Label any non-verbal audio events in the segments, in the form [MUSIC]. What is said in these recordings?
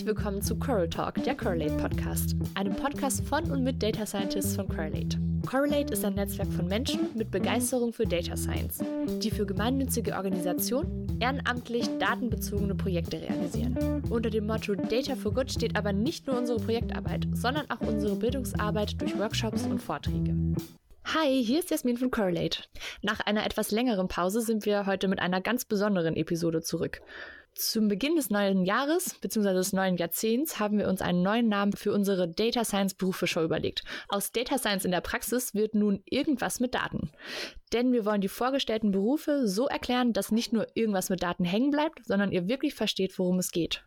Herzlich willkommen zu Coral Talk, der Correlate Podcast, einem Podcast von und mit Data Scientists von Correlate. Correlate ist ein Netzwerk von Menschen mit Begeisterung für Data Science, die für gemeinnützige Organisationen ehrenamtlich datenbezogene Projekte realisieren. Unter dem Motto Data for Good steht aber nicht nur unsere Projektarbeit, sondern auch unsere Bildungsarbeit durch Workshops und Vorträge. Hi, hier ist Jasmin von Correlate. Nach einer etwas längeren Pause sind wir heute mit einer ganz besonderen Episode zurück. Zum Beginn des neuen Jahres bzw. des neuen Jahrzehnts haben wir uns einen neuen Namen für unsere Data Science Berufe überlegt. Aus Data Science in der Praxis wird nun irgendwas mit Daten. Denn wir wollen die vorgestellten Berufe so erklären, dass nicht nur irgendwas mit Daten hängen bleibt, sondern ihr wirklich versteht, worum es geht.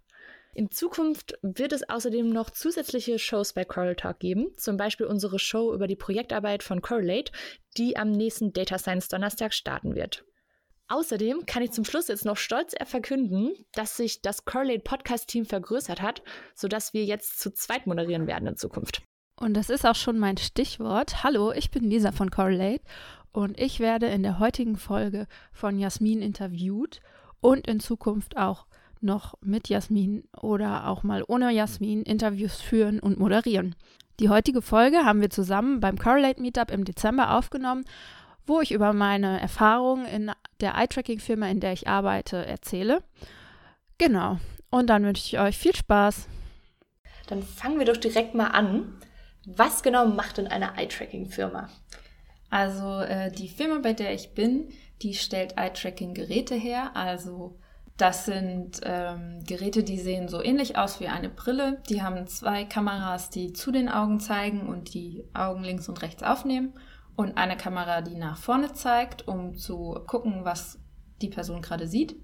In Zukunft wird es außerdem noch zusätzliche Shows bei Coral Talk geben, zum Beispiel unsere Show über die Projektarbeit von Correlate, die am nächsten Data Science Donnerstag starten wird. Außerdem kann ich zum Schluss jetzt noch stolz verkünden, dass sich das Correlate Podcast Team vergrößert hat, sodass wir jetzt zu zweit moderieren werden in Zukunft. Und das ist auch schon mein Stichwort. Hallo, ich bin Lisa von Correlate und ich werde in der heutigen Folge von Jasmin interviewt und in Zukunft auch noch mit Jasmin oder auch mal ohne Jasmin Interviews führen und moderieren. Die heutige Folge haben wir zusammen beim Correlate Meetup im Dezember aufgenommen wo ich über meine Erfahrungen in der Eye-Tracking-Firma, in der ich arbeite, erzähle. Genau. Und dann wünsche ich euch viel Spaß. Dann fangen wir doch direkt mal an. Was genau macht denn eine Eye-Tracking-Firma? Also äh, die Firma, bei der ich bin, die stellt Eye-Tracking-Geräte her. Also das sind ähm, Geräte, die sehen so ähnlich aus wie eine Brille. Die haben zwei Kameras, die zu den Augen zeigen und die Augen links und rechts aufnehmen und eine Kamera, die nach vorne zeigt, um zu gucken, was die Person gerade sieht.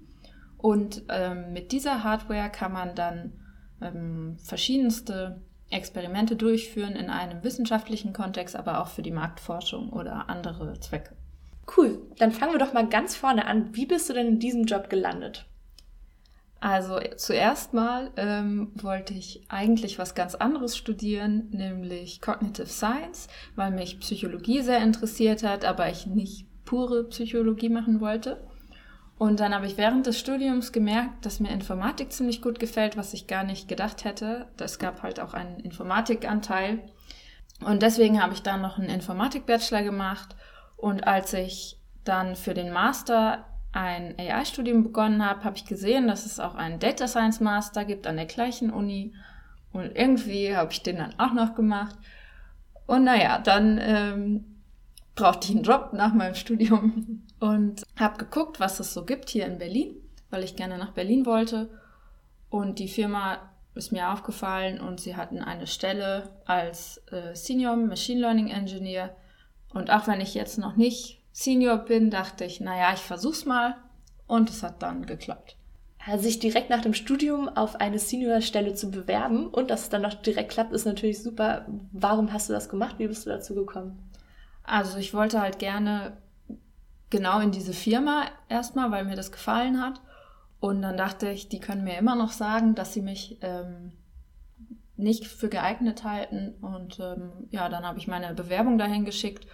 Und ähm, mit dieser Hardware kann man dann ähm, verschiedenste Experimente durchführen in einem wissenschaftlichen Kontext, aber auch für die Marktforschung oder andere Zwecke. Cool, dann fangen wir doch mal ganz vorne an. Wie bist du denn in diesem Job gelandet? Also zuerst mal ähm, wollte ich eigentlich was ganz anderes studieren, nämlich Cognitive Science, weil mich Psychologie sehr interessiert hat, aber ich nicht pure Psychologie machen wollte. Und dann habe ich während des Studiums gemerkt, dass mir Informatik ziemlich gut gefällt, was ich gar nicht gedacht hätte. Es gab halt auch einen Informatikanteil. Und deswegen habe ich dann noch einen Informatik-Bachelor gemacht. Und als ich dann für den Master ein AI-Studium begonnen habe, habe ich gesehen, dass es auch einen Data Science Master gibt an der gleichen Uni. Und irgendwie habe ich den dann auch noch gemacht. Und naja, dann ähm, brauchte ich einen Job nach meinem Studium [LAUGHS] und habe geguckt, was es so gibt hier in Berlin, weil ich gerne nach Berlin wollte. Und die Firma ist mir aufgefallen und sie hatten eine Stelle als äh, Senior Machine Learning Engineer. Und auch wenn ich jetzt noch nicht Senior bin, dachte ich, naja, ich versuch's mal und es hat dann geklappt. Also sich direkt nach dem Studium auf eine Senior-Stelle zu bewerben und dass es dann noch direkt klappt, ist natürlich super. Warum hast du das gemacht? Wie bist du dazu gekommen? Also ich wollte halt gerne genau in diese Firma erstmal, weil mir das gefallen hat. Und dann dachte ich, die können mir immer noch sagen, dass sie mich ähm, nicht für geeignet halten. Und ähm, ja, dann habe ich meine Bewerbung dahin geschickt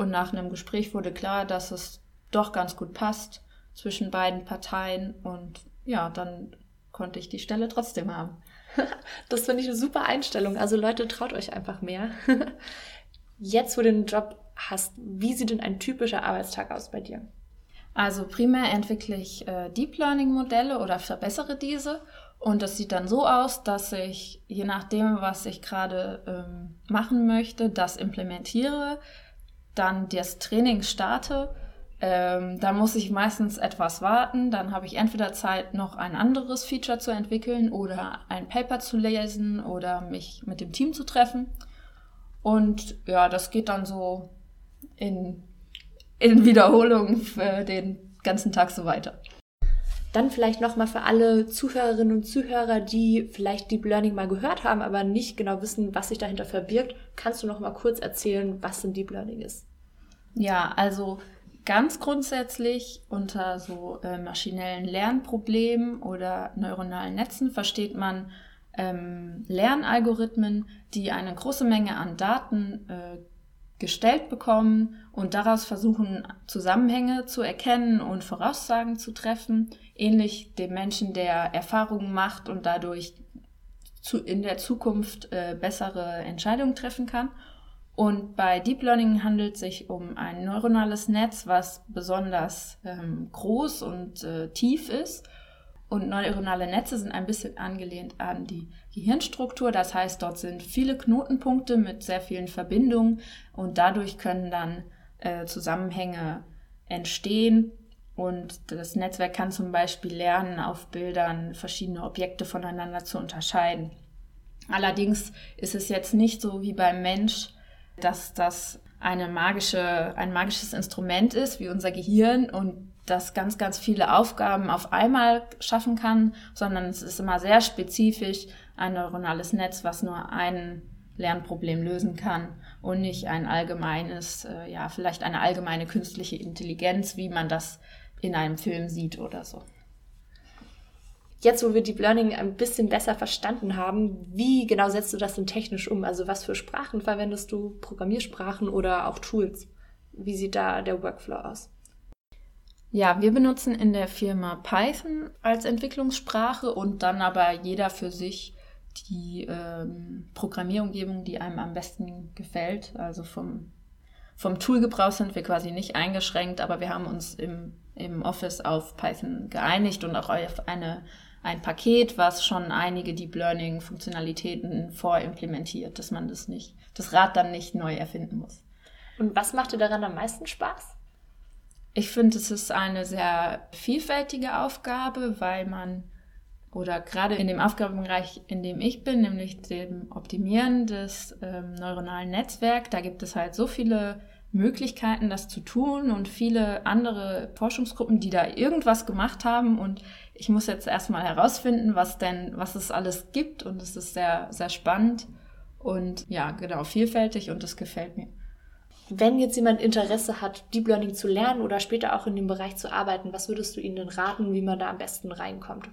und nach einem Gespräch wurde klar, dass es doch ganz gut passt zwischen beiden Parteien. Und ja, dann konnte ich die Stelle trotzdem haben. [LAUGHS] Das finde ich eine super Einstellung. Also Leute, traut euch einfach mehr. [LAUGHS] Jetzt, wo du den Job hast, wie sieht denn ein typischer Arbeitstag aus bei dir? Also primär entwickle ich äh, Deep Learning Modelle oder verbessere diese. Und das sieht dann so aus, dass ich, je nachdem, was ich gerade ähm, machen möchte, das implementiere dann das Training starte, ähm, dann muss ich meistens etwas warten. Dann habe ich entweder Zeit, noch ein anderes Feature zu entwickeln oder ein Paper zu lesen oder mich mit dem Team zu treffen. Und ja, das geht dann so in, in Wiederholung für den ganzen Tag so weiter. Dann vielleicht nochmal für alle Zuhörerinnen und Zuhörer, die vielleicht Deep Learning mal gehört haben, aber nicht genau wissen, was sich dahinter verbirgt, kannst du noch mal kurz erzählen, was denn Deep Learning ist? Ja, also ganz grundsätzlich unter so äh, maschinellen Lernproblemen oder neuronalen Netzen versteht man ähm, Lernalgorithmen, die eine große Menge an Daten äh, gestellt bekommen und daraus versuchen, Zusammenhänge zu erkennen und Voraussagen zu treffen, ähnlich dem Menschen, der Erfahrungen macht und dadurch zu, in der Zukunft äh, bessere Entscheidungen treffen kann. Und bei Deep Learning handelt es sich um ein neuronales Netz, was besonders ähm, groß und äh, tief ist. Und neuronale Netze sind ein bisschen angelehnt an die Gehirnstruktur. Das heißt, dort sind viele Knotenpunkte mit sehr vielen Verbindungen und dadurch können dann äh, Zusammenhänge entstehen. Und das Netzwerk kann zum Beispiel lernen, auf Bildern verschiedene Objekte voneinander zu unterscheiden. Allerdings ist es jetzt nicht so wie beim Mensch, dass das eine magische, ein magisches Instrument ist, wie unser Gehirn und das ganz, ganz viele Aufgaben auf einmal schaffen kann, sondern es ist immer sehr spezifisch ein neuronales Netz, was nur ein Lernproblem lösen kann und nicht ein allgemeines, äh, ja, vielleicht eine allgemeine künstliche Intelligenz, wie man das in einem Film sieht oder so. Jetzt, wo wir Deep Learning ein bisschen besser verstanden haben, wie genau setzt du das denn technisch um? Also was für Sprachen verwendest du? Programmiersprachen oder auch Tools? Wie sieht da der Workflow aus? Ja, wir benutzen in der Firma Python als Entwicklungssprache und dann aber jeder für sich die ähm, Programmierumgebung, die einem am besten gefällt. Also vom, vom Toolgebrauch sind wir quasi nicht eingeschränkt, aber wir haben uns im, im Office auf Python geeinigt und auch auf eine ein Paket, was schon einige Deep Learning Funktionalitäten vorimplementiert, dass man das nicht, das Rad dann nicht neu erfinden muss. Und was macht dir daran am meisten Spaß? Ich finde, es ist eine sehr vielfältige Aufgabe, weil man oder gerade in dem Aufgabenbereich, in dem ich bin, nämlich dem Optimieren des ähm, neuronalen Netzwerks, da gibt es halt so viele Möglichkeiten, das zu tun und viele andere Forschungsgruppen, die da irgendwas gemacht haben und ich muss jetzt erstmal herausfinden, was denn, was es alles gibt und es ist sehr, sehr spannend und ja, genau, vielfältig und das gefällt mir. Wenn jetzt jemand Interesse hat, Deep Learning zu lernen oder später auch in dem Bereich zu arbeiten, was würdest du ihnen denn raten, wie man da am besten reinkommt?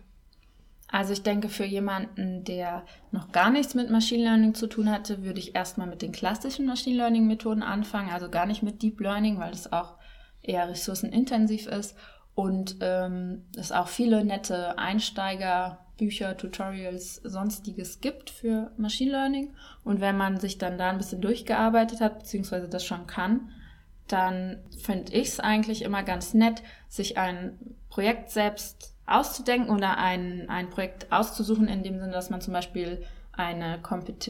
Also ich denke, für jemanden, der noch gar nichts mit Machine Learning zu tun hatte, würde ich erstmal mit den klassischen Machine Learning Methoden anfangen, also gar nicht mit Deep Learning, weil das auch eher ressourcenintensiv ist und ähm, es auch viele nette Einsteiger, Bücher, Tutorials, sonstiges gibt für Machine Learning. Und wenn man sich dann da ein bisschen durchgearbeitet hat, beziehungsweise das schon kann, dann finde ich es eigentlich immer ganz nett, sich ein Projekt selbst auszudenken oder ein, ein Projekt auszusuchen, in dem Sinne, dass man zum Beispiel eine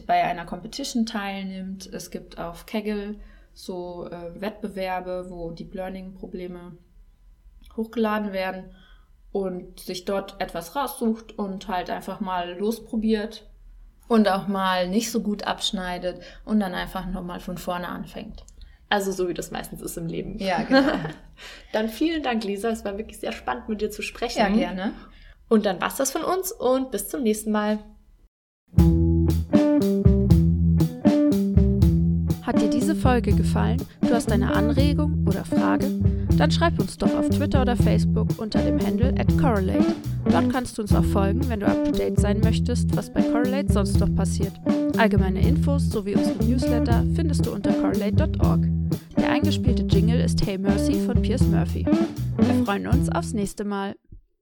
bei einer Competition teilnimmt. Es gibt auf Kaggle so äh, Wettbewerbe, wo Deep Learning Probleme hochgeladen werden und sich dort etwas raussucht und halt einfach mal losprobiert und auch mal nicht so gut abschneidet und dann einfach nochmal von vorne anfängt. Also so wie das meistens ist im Leben. Ja, genau. [LAUGHS] dann vielen Dank, Lisa. Es war wirklich sehr spannend, mit dir zu sprechen. Ja, gerne. Und dann war's das von uns und bis zum nächsten Mal. Hat dir diese Folge gefallen? Du hast eine Anregung oder Frage? Dann schreib uns doch auf Twitter oder Facebook unter dem Handle at Correlate. Dort kannst du uns auch folgen, wenn du up to date sein möchtest, was bei Correlate sonst noch passiert. Allgemeine Infos sowie unsere Newsletter findest du unter correlate.org. Der eingespielte Jingle ist Hey Mercy von Piers Murphy. Wir freuen uns aufs nächste Mal.